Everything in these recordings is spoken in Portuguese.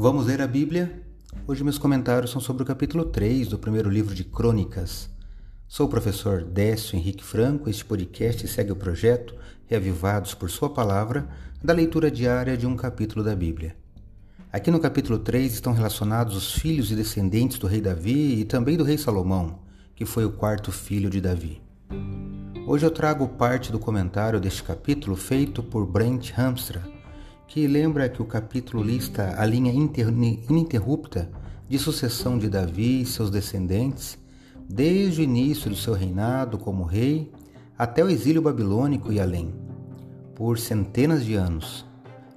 Vamos ler a Bíblia? Hoje meus comentários são sobre o capítulo 3 do primeiro livro de Crônicas. Sou o professor Décio Henrique Franco. Este podcast segue o projeto Reavivados por Sua Palavra da leitura diária de um capítulo da Bíblia. Aqui no capítulo 3 estão relacionados os filhos e descendentes do rei Davi e também do rei Salomão, que foi o quarto filho de Davi. Hoje eu trago parte do comentário deste capítulo feito por Brent Hamstra que lembra que o capítulo lista a linha ininterrupta de sucessão de Davi e seus descendentes, desde o início do seu reinado como rei até o exílio babilônico e além. Por centenas de anos,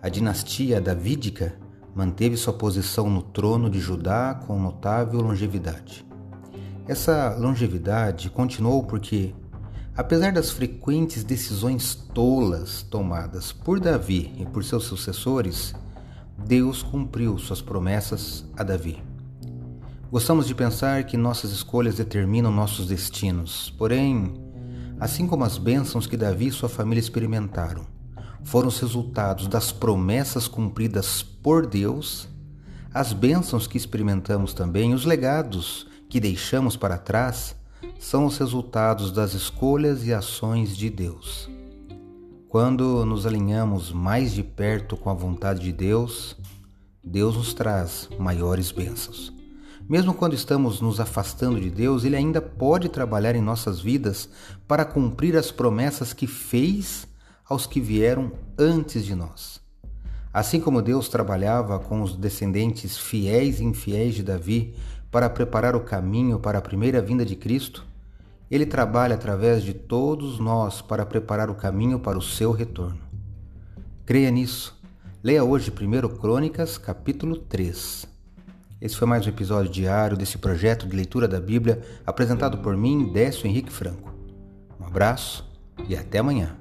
a dinastia davídica manteve sua posição no trono de Judá com notável longevidade. Essa longevidade continuou porque Apesar das frequentes decisões tolas tomadas por Davi e por seus sucessores, Deus cumpriu suas promessas a Davi. Gostamos de pensar que nossas escolhas determinam nossos destinos, porém, assim como as bênçãos que Davi e sua família experimentaram foram os resultados das promessas cumpridas por Deus, as bênçãos que experimentamos também, os legados que deixamos para trás, são os resultados das escolhas e ações de Deus. Quando nos alinhamos mais de perto com a vontade de Deus, Deus nos traz maiores bênçãos. Mesmo quando estamos nos afastando de Deus, Ele ainda pode trabalhar em nossas vidas para cumprir as promessas que fez aos que vieram antes de nós. Assim como Deus trabalhava com os descendentes fiéis e infiéis de Davi para preparar o caminho para a primeira vinda de Cristo, ele trabalha através de todos nós para preparar o caminho para o seu retorno. Creia nisso. Leia hoje 1 Crônicas, capítulo 3. Esse foi mais um episódio diário desse projeto de leitura da Bíblia apresentado por mim, Décio Henrique Franco. Um abraço e até amanhã.